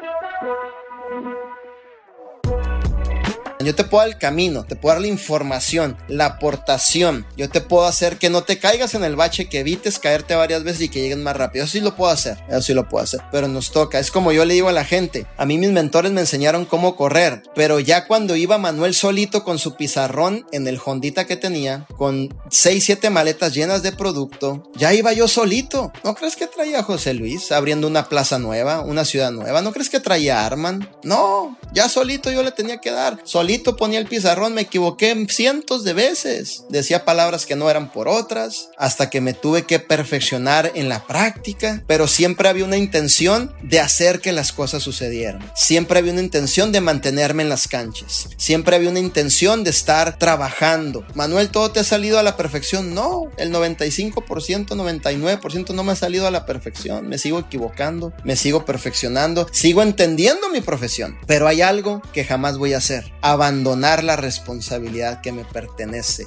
Thank you. Yo te puedo dar el camino, te puedo dar la información, la aportación. Yo te puedo hacer que no te caigas en el bache, que evites caerte varias veces y que lleguen más rápido. Eso sí lo puedo hacer, eso sí lo puedo hacer. Pero nos toca. Es como yo le digo a la gente. A mí mis mentores me enseñaron cómo correr, pero ya cuando iba Manuel solito con su pizarrón en el Hondita que tenía, con 6, 7 maletas llenas de producto, ya iba yo solito. ¿No crees que traía a José Luis abriendo una plaza nueva, una ciudad nueva? ¿No crees que traía a Arman? No, ya solito yo le tenía que dar. Solito ponía el pizarrón, me equivoqué cientos de veces. Decía palabras que no eran por otras, hasta que me tuve que perfeccionar en la práctica, pero siempre había una intención de hacer que las cosas sucedieran. Siempre había una intención de mantenerme en las canchas. Siempre había una intención de estar trabajando. Manuel, ¿todo te ha salido a la perfección? No, el 95%, 99% no me ha salido a la perfección. Me sigo equivocando, me sigo perfeccionando, sigo entendiendo mi profesión, pero hay algo que jamás voy a hacer abandonar la responsabilidad que me pertenece.